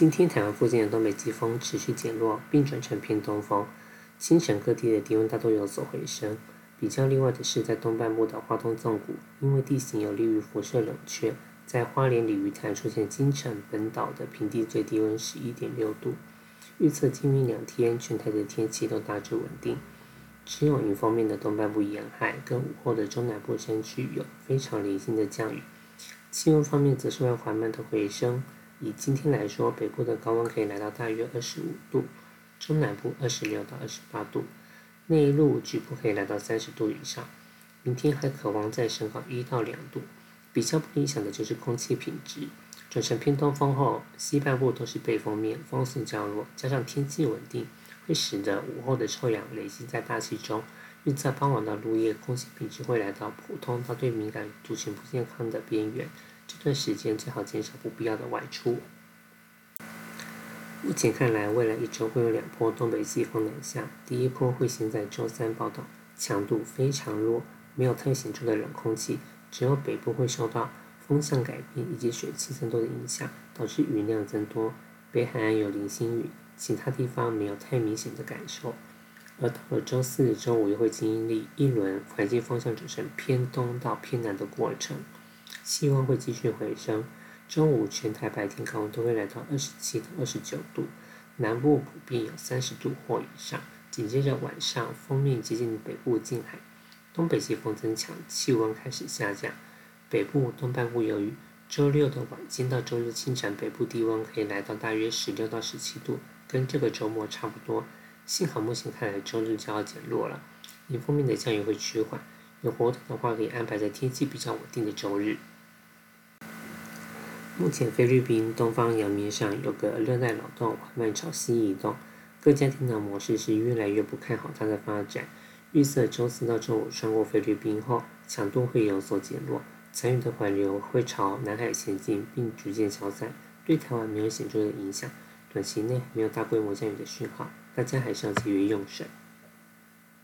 今天台湾附近的东北季风持续减弱，并转成偏东风，清晨各地的低温大多有所回升。比较例外的是，在东半部的花东纵谷，因为地形有利于辐射冷却，在花莲鲤鱼潭出现金城本岛的平地最低温十一点六度。预测今明两天全台的天气都大致稳定，只有云方面的东半部沿海跟午后的中南部山区有非常零星的降雨。气温方面则是会缓慢的回升，以今天来说，北部的高温可以来到大约二十五度，中南部二十六到二十八度。内陆局部可以来到三十度以上，明天还可望再升高一到两度。比较不理想的就是空气品质，转成偏东风后，西半部都是背风面，风速较弱，加上天气稳定，会使得午后的臭氧累积在大气中。预测傍晚到入夜，空气品质会来到普通到对敏感族群不健康的边缘。这段时间最好减少不必要的外出。目前看来，未来一周会有两波东北季风南下。第一波会先在周三报道，强度非常弱，没有太显著的冷空气，只有北部会受到风向改变以及水汽增多的影响，导致雨量增多。北海岸有零星雨，其他地方没有太明显的感受。而到了周四、周五又会经历一轮环境风向转成偏东到偏南的过程，气温会继续回升。周五全台白天高温都会来到二十七到二十九度，南部普遍有三十度或以上。紧接着晚上锋面接近北部近海，东北季风增强，气温开始下降。北部东半部有雨。周六的晚间到周日清晨，北部低温可以来到大约十六到十七度，跟这个周末差不多。幸好目前看来周日就要减弱了，迎风面的降雨会趋缓。有活动的话，可以安排在天气比较稳定的周日。目前菲律宾东方洋面上有个热带扰动缓慢朝西移动，各家电脑模式是越来越不看好它的发展。预测周四到周五穿过菲律宾后，强度会有所减弱，残余的环流会朝南海前进，并逐渐消散，对台湾没有显著的影响。短期内没有大规模降雨的讯号，大家还是要节约用水。